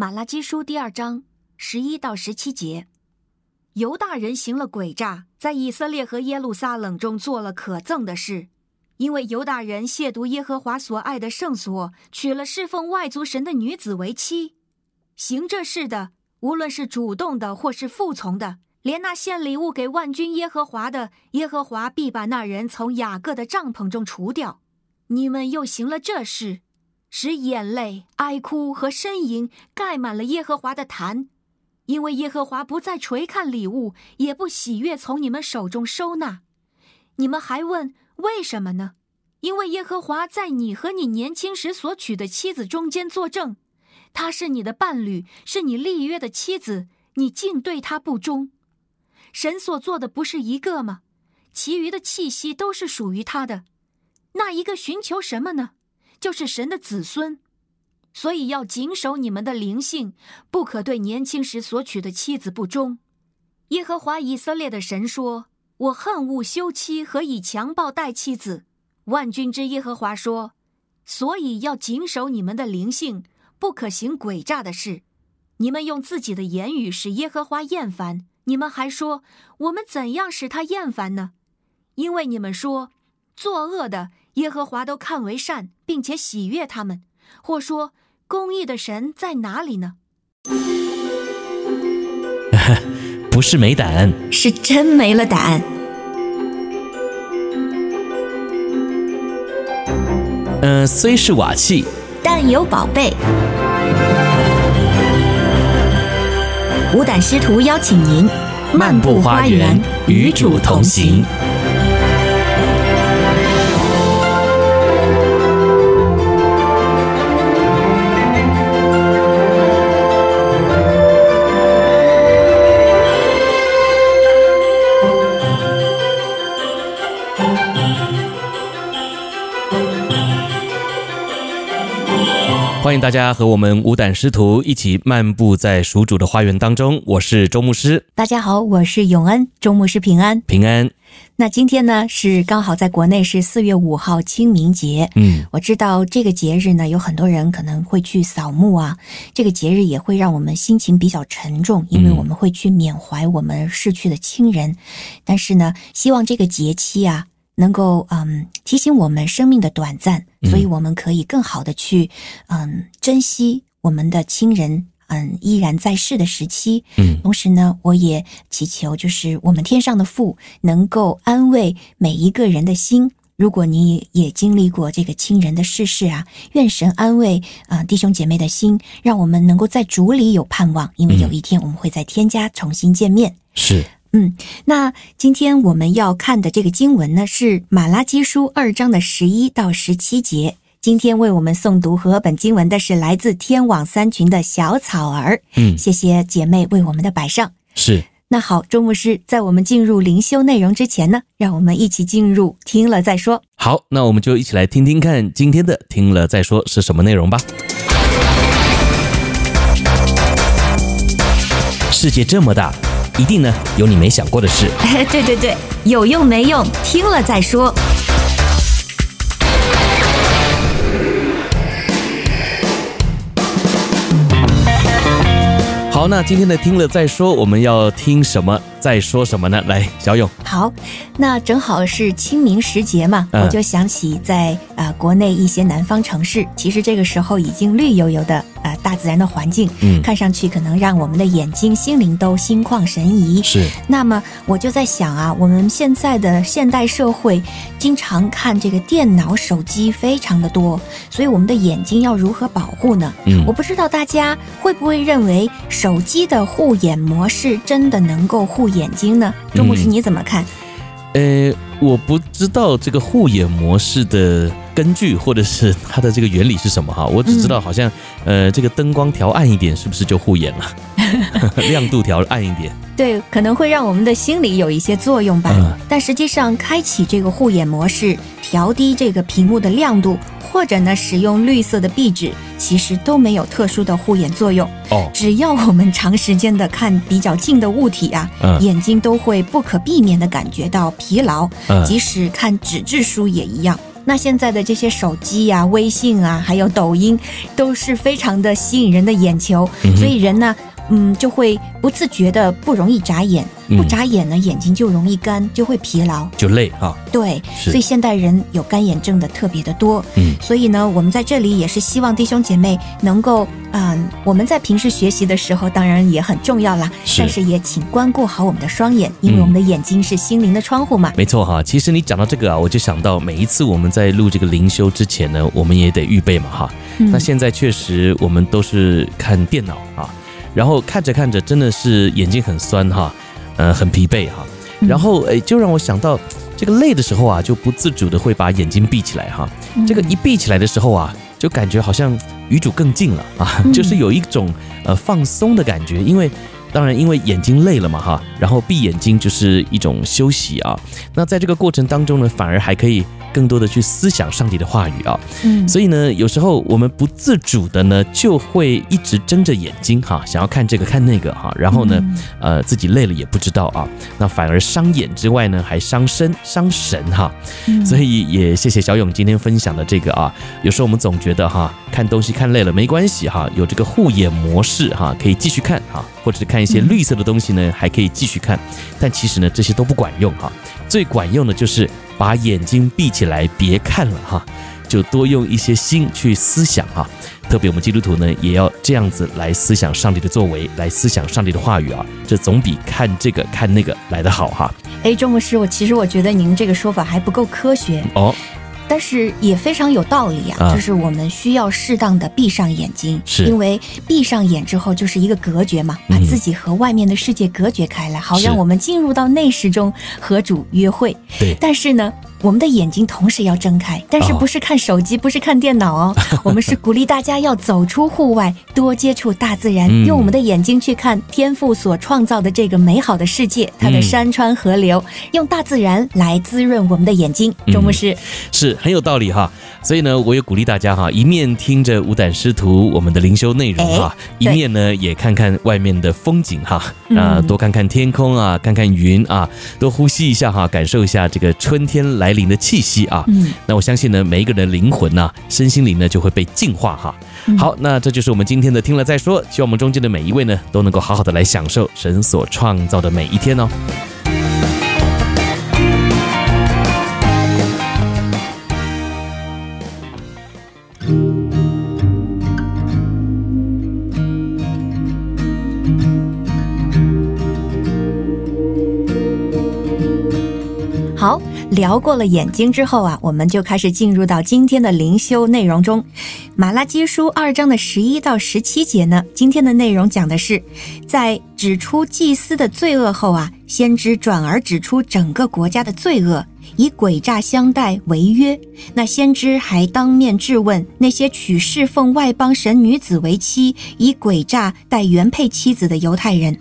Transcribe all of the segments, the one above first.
马拉基书第二章十一到十七节，犹大人行了诡诈，在以色列和耶路撒冷中做了可憎的事，因为犹大人亵渎耶和华所爱的圣所，娶了侍奉外族神的女子为妻。行这事的，无论是主动的或是服从的，连那献礼物给万军耶和华的，耶和华必把那人从雅各的帐篷中除掉。你们又行了这事，使眼泪、哀哭和呻吟盖满了耶和华的坛，因为耶和华不再垂看礼物，也不喜悦从你们手中收纳。你们还问为什么呢？因为耶和华在你和你年轻时所娶的妻子中间作证，她是你的伴侣，是你立约的妻子，你竟对她不忠。神所做的不是一个吗？其余的气息都是属于他的。那一个寻求什么呢？就是神的子孙。所以要谨守你们的灵性，不可对年轻时所娶的妻子不忠。耶和华以色列的神说：“我恨恶休妻和以强暴待妻子。”万军之耶和华说：“所以要谨守你们的灵性，不可行诡诈的事。你们用自己的言语使耶和华厌烦。你们还说：我们怎样使他厌烦呢？因为你们说，作恶的。”耶和华都看为善，并且喜悦他们，或说公义的神在哪里呢？不是没胆，是真没了胆。嗯、呃，虽是瓦器，但有宝贝。无胆师徒邀请您漫步花园，与主同行。欢迎大家和我们五胆师徒一起漫步在属主的花园当中。我是周牧师。大家好，我是永恩。周牧师平安，平安。那今天呢，是刚好在国内是四月五号清明节。嗯，我知道这个节日呢，有很多人可能会去扫墓啊。这个节日也会让我们心情比较沉重，因为我们会去缅怀我们逝去的亲人。嗯、但是呢，希望这个节期啊。能够嗯提醒我们生命的短暂，所以我们可以更好的去嗯珍惜我们的亲人嗯依然在世的时期。嗯，同时呢，我也祈求就是我们天上的父能够安慰每一个人的心。如果你也经历过这个亲人的逝世啊，愿神安慰啊弟兄姐妹的心，让我们能够在主里有盼望，因为有一天我们会在天家重新见面。是。嗯，那今天我们要看的这个经文呢，是马拉基书二章的十一到十七节。今天为我们诵读和本经文的是来自天网三群的小草儿。嗯，谢谢姐妹为我们的摆上。是。那好，周牧师，在我们进入灵修内容之前呢，让我们一起进入听了再说。好，那我们就一起来听听看今天的听了再说是什么内容吧。世界这么大。一定呢，有你没想过的事。哎，对对对，有用没用，听了再说。好，那今天的听了再说，我们要听什么？再说什么呢？来，小勇。好，那正好是清明时节嘛，嗯、我就想起在啊、呃、国内一些南方城市，其实这个时候已经绿油油的啊、呃、大自然的环境，嗯，看上去可能让我们的眼睛、心灵都心旷神怡。是。那么我就在想啊，我们现在的现代社会，经常看这个电脑、手机非常的多，所以我们的眼睛要如何保护呢？嗯，我不知道大家会不会认为手机的护眼模式真的能够护眼睛呢？钟博士，你怎么看？呃，我不知道这个护眼模式的根据或者是它的这个原理是什么哈，我只知道好像、嗯、呃，这个灯光调暗一点是不是就护眼了？亮度调暗一点，对，可能会让我们的心理有一些作用吧。嗯、但实际上，开启这个护眼模式，调低这个屏幕的亮度。或者呢，使用绿色的壁纸，其实都没有特殊的护眼作用。哦，只要我们长时间的看比较近的物体啊，嗯，眼睛都会不可避免的感觉到疲劳。嗯，即使看纸质书也一样。那现在的这些手机呀、啊、微信啊，还有抖音，都是非常的吸引人的眼球，嗯、所以人呢。嗯，就会不自觉的不容易眨眼，不眨眼呢，眼睛就容易干，就会疲劳，就累哈。对，所以现代人有干眼症的特别的多。嗯，所以呢，我们在这里也是希望弟兄姐妹能够，嗯，我们在平时学习的时候，当然也很重要啦，但是也请关顾好我们的双眼，因为我们的眼睛是心灵的窗户嘛。没错哈，其实你讲到这个啊，我就想到每一次我们在录这个灵修之前呢，我们也得预备嘛哈。嗯，那现在确实我们都是看电脑啊。然后看着看着，真的是眼睛很酸哈，呃，很疲惫哈。然后诶，就让我想到，这个累的时候啊，就不自主的会把眼睛闭起来哈。这个一闭起来的时候啊，就感觉好像与主更近了啊，就是有一种呃放松的感觉，因为。当然，因为眼睛累了嘛，哈，然后闭眼睛就是一种休息啊。那在这个过程当中呢，反而还可以更多的去思想上帝的话语啊。嗯，所以呢，有时候我们不自主的呢，就会一直睁着眼睛哈，想要看这个看那个哈，然后呢，呃，自己累了也不知道啊。那反而伤眼之外呢，还伤身伤神哈。所以也谢谢小勇今天分享的这个啊。有时候我们总觉得哈，看东西看累了没关系哈，有这个护眼模式哈，可以继续看哈。或者是看一些绿色的东西呢，还可以继续看，但其实呢，这些都不管用哈。最管用的就是把眼睛闭起来，别看了哈，就多用一些心去思想哈。特别我们基督徒呢，也要这样子来思想上帝的作为，来思想上帝的话语啊，这总比看这个看那个来得好哈。哎，周牧师，我其实我觉得您这个说法还不够科学哦。但是也非常有道理啊，就是我们需要适当的闭上眼睛，是因为闭上眼之后就是一个隔绝嘛，把自己和外面的世界隔绝开来，好让我们进入到内室中和主约会。对，但是呢。我们的眼睛同时要睁开，但是不是看手机，不是看电脑哦。我们是鼓励大家要走出户外，多接触大自然，用我们的眼睛去看天赋所创造的这个美好的世界，它的山川河流，用大自然来滋润我们的眼睛。周牧师是很有道理哈，所以呢，我也鼓励大家哈，一面听着五胆师徒我们的灵修内容哈，一面呢也看看外面的风景哈，啊，多看看天空啊，看看云啊，多呼吸一下哈，感受一下这个春天来。来临的气息啊，嗯，那我相信呢，每一个人的灵魂呢、啊，身心灵呢就会被净化哈。好，那这就是我们今天的听了再说，希望我们中间的每一位呢，都能够好好的来享受神所创造的每一天哦。聊过了眼睛之后啊，我们就开始进入到今天的灵修内容中。马拉基书二章的十一到十七节呢，今天的内容讲的是，在指出祭司的罪恶后啊，先知转而指出整个国家的罪恶，以诡诈相待为约。那先知还当面质问那些娶侍奉外邦神女子为妻，以诡诈待原配妻子的犹太人，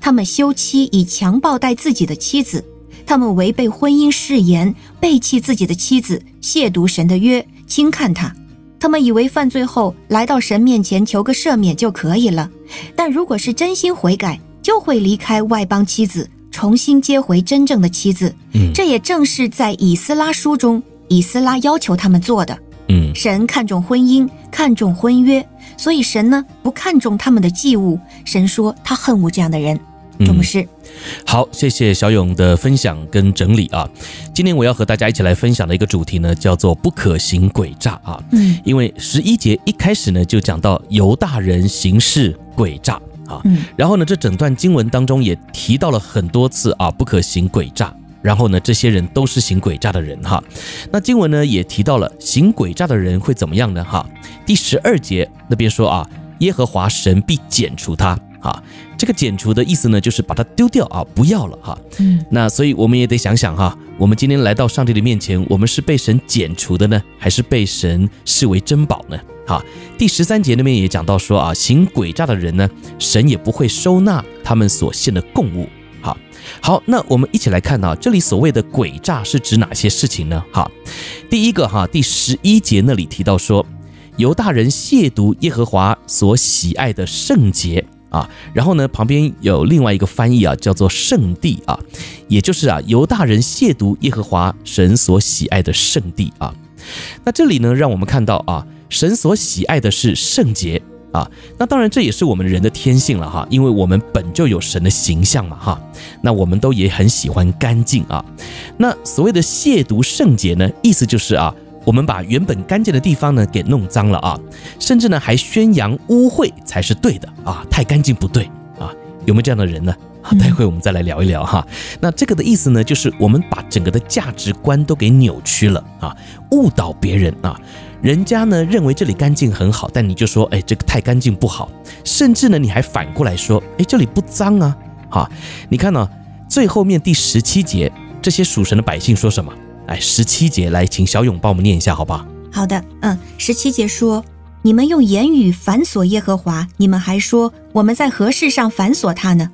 他们休妻以强暴待自己的妻子。他们违背婚姻誓言，背弃自己的妻子，亵渎神的约，轻看他。他们以为犯罪后来到神面前求个赦免就可以了。但如果是真心悔改，就会离开外邦妻子，重新接回真正的妻子。嗯，这也正是在以斯拉书中，以斯拉要求他们做的。嗯，神看重婚姻，看重婚约，所以神呢不看重他们的祭物。神说他恨恶这样的人。周牧师，好，谢谢小勇的分享跟整理啊。今天我要和大家一起来分享的一个主题呢，叫做不可行诡诈啊。嗯，因为十一节一开始呢就讲到犹大人行事诡诈啊。嗯，然后呢这整段经文当中也提到了很多次啊，不可行诡诈。然后呢这些人都是行诡诈的人哈。那经文呢也提到了行诡诈的人会怎么样呢？哈，第十二节那边说啊，耶和华神必剪除他。啊，这个剪除的意思呢，就是把它丢掉啊，不要了哈。嗯，那所以我们也得想想哈，我们今天来到上帝的面前，我们是被神剪除的呢，还是被神视为珍宝呢？哈，第十三节那边也讲到说啊，行诡诈的人呢，神也不会收纳他们所献的供物。好，好，那我们一起来看啊，这里所谓的诡诈是指哪些事情呢？哈，第一个哈，第十一节那里提到说，犹大人亵渎耶和华所喜爱的圣洁。啊，然后呢，旁边有另外一个翻译啊，叫做圣地啊，也就是啊，犹大人亵渎耶和华神所喜爱的圣地啊。那这里呢，让我们看到啊，神所喜爱的是圣洁啊。那当然，这也是我们人的天性了哈，因为我们本就有神的形象嘛哈。那我们都也很喜欢干净啊。那所谓的亵渎圣洁呢，意思就是啊，我们把原本干净的地方呢给弄脏了啊，甚至呢还宣扬污秽才是对的啊，太干净不对啊。有没有这样的人呢？啊，待会我们再来聊一聊哈。那这个的意思呢，就是我们把整个的价值观都给扭曲了啊，误导别人啊。人家呢认为这里干净很好，但你就说，哎，这个太干净不好。甚至呢，你还反过来说，哎，这里不脏啊。哈，你看呢，最后面第十七节，这些属神的百姓说什么？哎，十七节来，请小勇帮我们念一下，好吧好？好的，嗯，十七节说，你们用言语反锁耶和华，你们还说我们在何事上反锁他呢？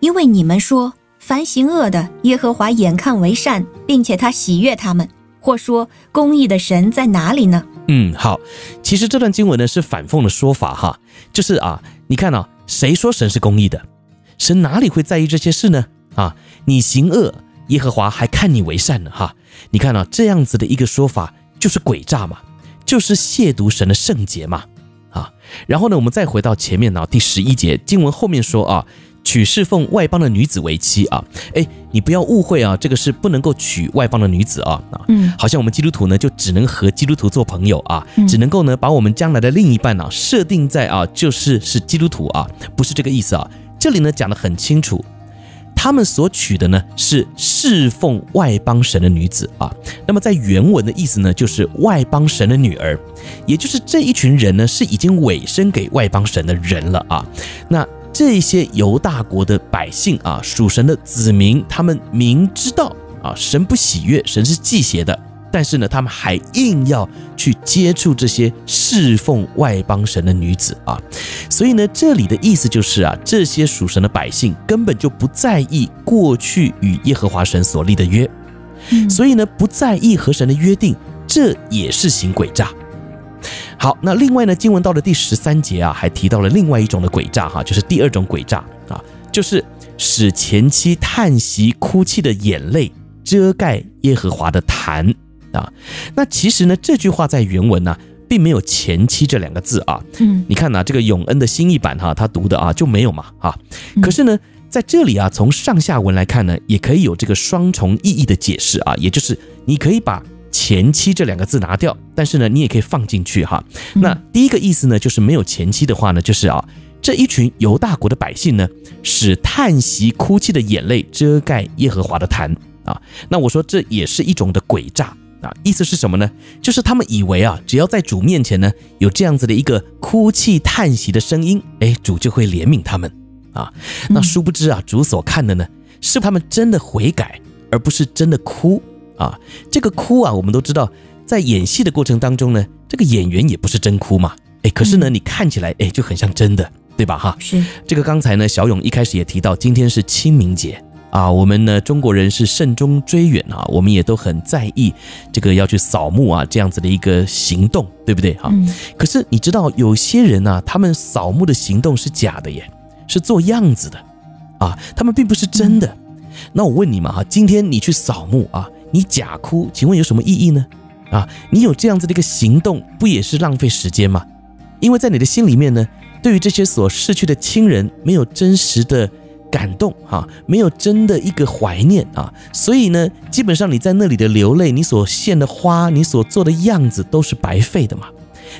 因为你们说，凡行恶的，耶和华眼看为善，并且他喜悦他们；或说，公义的神在哪里呢？嗯，好，其实这段经文呢是反讽的说法哈，就是啊，你看啊，谁说神是公义的？神哪里会在意这些事呢？啊，你行恶，耶和华还看你为善呢哈。你看啊，这样子的一个说法就是诡诈嘛，就是亵渎神的圣洁嘛啊。然后呢，我们再回到前面呢，第十一节经文后面说啊。娶侍奉外邦的女子为妻啊，哎，你不要误会啊，这个是不能够娶外邦的女子啊啊，嗯，好像我们基督徒呢就只能和基督徒做朋友啊，只能够呢把我们将来的另一半呢设定在啊就是是基督徒啊，不是这个意思啊，这里呢讲得很清楚，他们所娶的呢是侍奉外邦神的女子啊，那么在原文的意思呢就是外邦神的女儿，也就是这一群人呢是已经委身给外邦神的人了啊，那。这些犹大国的百姓啊，属神的子民，他们明知道啊，神不喜悦，神是忌邪的，但是呢，他们还硬要去接触这些侍奉外邦神的女子啊，所以呢，这里的意思就是啊，这些属神的百姓根本就不在意过去与耶和华神所立的约，所以呢，不在意和神的约定，这也是行诡诈。好，那另外呢，经文到了第十三节啊，还提到了另外一种的诡诈哈，就是第二种诡诈啊，就是使前妻叹息哭泣的眼泪遮盖耶和华的坛啊。那其实呢，这句话在原文呢，并没有前妻这两个字啊。嗯，你看呐，这个永恩的新译版哈，他读的啊就没有嘛啊。可是呢，在这里啊，从上下文来看呢，也可以有这个双重意义的解释啊，也就是你可以把。前妻这两个字拿掉，但是呢，你也可以放进去哈。那第一个意思呢，就是没有前妻的话呢，就是啊，这一群犹大国的百姓呢，使叹息哭泣的眼泪遮盖耶和华的坛啊。那我说这也是一种的诡诈啊，意思是什么呢？就是他们以为啊，只要在主面前呢，有这样子的一个哭泣叹息的声音，哎，主就会怜悯他们啊。那殊不知啊，主所看的呢，是他们真的悔改，而不是真的哭。啊，这个哭啊，我们都知道，在演戏的过程当中呢，这个演员也不是真哭嘛，哎，可是呢，你看起来哎就很像真的，对吧？哈，是这个刚才呢，小勇一开始也提到，今天是清明节啊，我们呢中国人是慎终追远啊，我们也都很在意这个要去扫墓啊这样子的一个行动，对不对？哈，可是你知道有些人呢，他们扫墓的行动是假的耶，是做样子的啊，他们并不是真的。那我问你嘛哈，今天你去扫墓啊？你假哭，请问有什么意义呢？啊，你有这样子的一个行动，不也是浪费时间吗？因为在你的心里面呢，对于这些所逝去的亲人，没有真实的感动，哈，没有真的一个怀念啊，所以呢，基本上你在那里的流泪，你所献的花，你所做的样子，都是白费的嘛。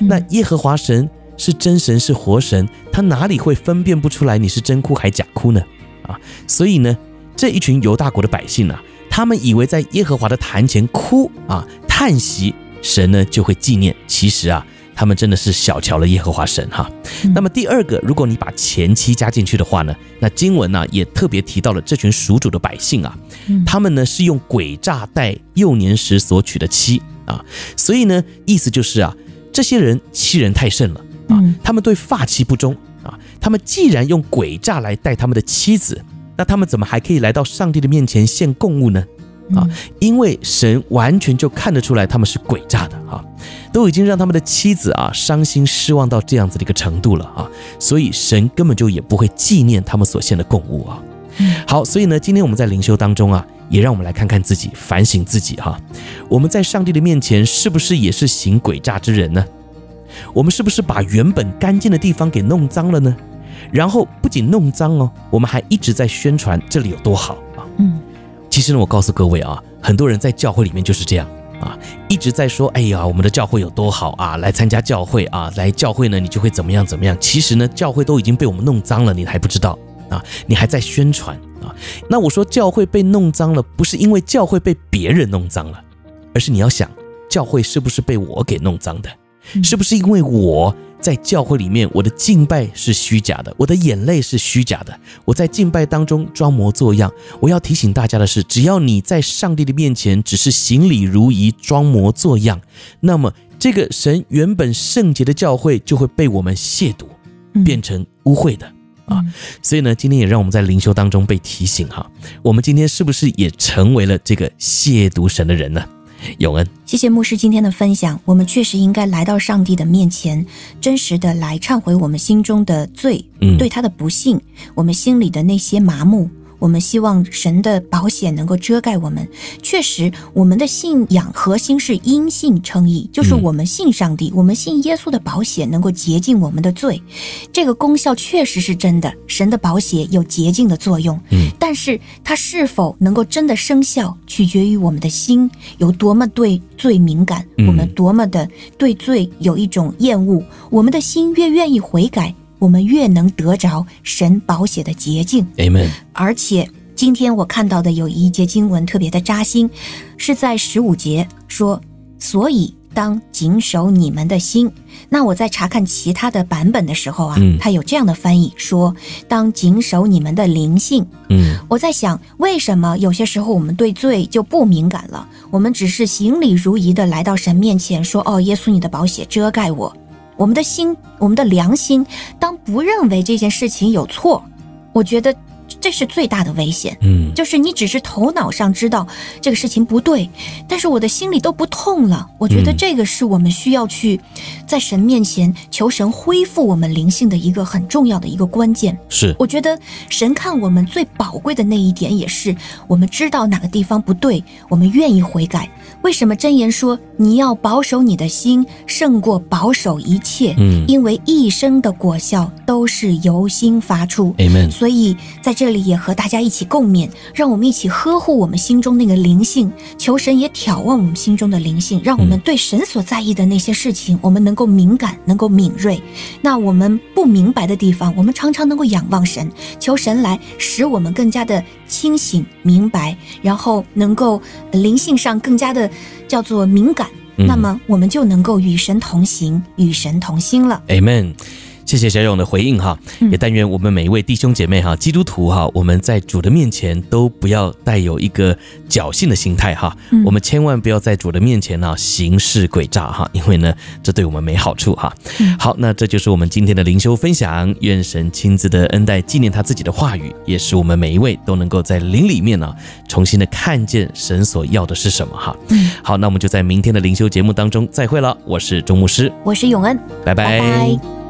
那耶和华神是真神，是活神，他哪里会分辨不出来你是真哭还假哭呢？啊，所以呢，这一群犹大国的百姓呢、啊。他们以为在耶和华的坛前哭啊叹息，神呢就会纪念。其实啊，他们真的是小瞧了耶和华神哈。那么第二个，如果你把前妻加进去的话呢，那经文呢也特别提到了这群属主的百姓啊，他们呢是用诡诈待幼年时所娶的妻啊，所以呢意思就是啊，这些人欺人太甚了啊，他们对发妻不忠啊，他们既然用诡诈来待他们的妻子。那他们怎么还可以来到上帝的面前献供物呢？啊，因为神完全就看得出来他们是诡诈的啊，都已经让他们的妻子啊伤心失望到这样子的一个程度了啊，所以神根本就也不会纪念他们所献的供物啊。好，所以呢，今天我们在灵修当中啊，也让我们来看看自己，反省自己哈。我们在上帝的面前是不是也是行诡诈之人呢？我们是不是把原本干净的地方给弄脏了呢？然后不仅弄脏哦，我们还一直在宣传这里有多好啊。嗯，其实呢，我告诉各位啊，很多人在教会里面就是这样。啊，一直在说，哎呀，我们的教会有多好啊！来参加教会啊，来教会呢，你就会怎么样怎么样。其实呢，教会都已经被我们弄脏了，你还不知道啊？你还在宣传啊？那我说教会被弄脏了，不是因为教会被别人弄脏了，而是你要想，教会是不是被我给弄脏的？是不是因为我？在教会里面，我的敬拜是虚假的，我的眼泪是虚假的。我在敬拜当中装模作样。我要提醒大家的是，只要你在上帝的面前只是行礼如仪、装模作样，那么这个神原本圣洁的教会就会被我们亵渎，变成污秽的啊。所以呢，今天也让我们在灵修当中被提醒哈，我们今天是不是也成为了这个亵渎神的人呢？永恩，谢谢牧师今天的分享。我们确实应该来到上帝的面前，真实的来忏悔我们心中的罪，嗯，对他的不幸，我们心里的那些麻木。我们希望神的保险能够遮盖我们。确实，我们的信仰核心是因信称义，就是我们信上帝，我们信耶稣的保险能够洁净我们的罪。这个功效确实是真的，神的保险有洁净的作用。嗯，但是它是否能够真的生效，取决于我们的心有多么对罪敏感，我们多么的对罪有一种厌恶。我们的心越愿意悔改。我们越能得着神保险的捷径，Amen。而且今天我看到的有一节经文特别的扎心，是在十五节说：“所以当谨守你们的心。”那我在查看其他的版本的时候啊，嗯，它有这样的翻译说：“当谨守你们的灵性。”嗯，我在想，为什么有些时候我们对罪就不敏感了？我们只是行礼如仪的来到神面前说：“哦，耶稣，你的宝血遮盖我。”我们的心，我们的良心，当不认为这件事情有错，我觉得这是最大的危险。嗯，就是你只是头脑上知道这个事情不对，但是我的心里都不痛了。我觉得这个是我们需要去在神面前求神恢复我们灵性的一个很重要的一个关键。是，我觉得神看我们最宝贵的那一点，也是我们知道哪个地方不对，我们愿意悔改。为什么箴言说你要保守你的心胜过保守一切？嗯，因为一生的果效都是由心发出。Amen。所以在这里也和大家一起共勉，让我们一起呵护我们心中那个灵性，求神也挑望我们心中的灵性，让我们对神所在意的那些事情，我们能够敏感，能够敏锐。那我们不明白的地方，我们常常能够仰望神，求神来使我们更加的清醒明白，然后能够灵性上更加的。叫做敏感，那么我们就能够与神同行，与神同心了。Amen。谢谢小勇的回应哈，也但愿我们每一位弟兄姐妹哈，基督徒哈，我们在主的面前都不要带有一个侥幸的心态哈，我们千万不要在主的面前呢行事诡诈哈，因为呢这对我们没好处哈。好，那这就是我们今天的灵修分享，愿神亲自的恩待纪念他自己的话语，也使我们每一位都能够在灵里面呢重新的看见神所要的是什么哈。好，那我们就在明天的灵修节目当中再会了，我是钟牧师，我是永恩，拜拜。拜拜。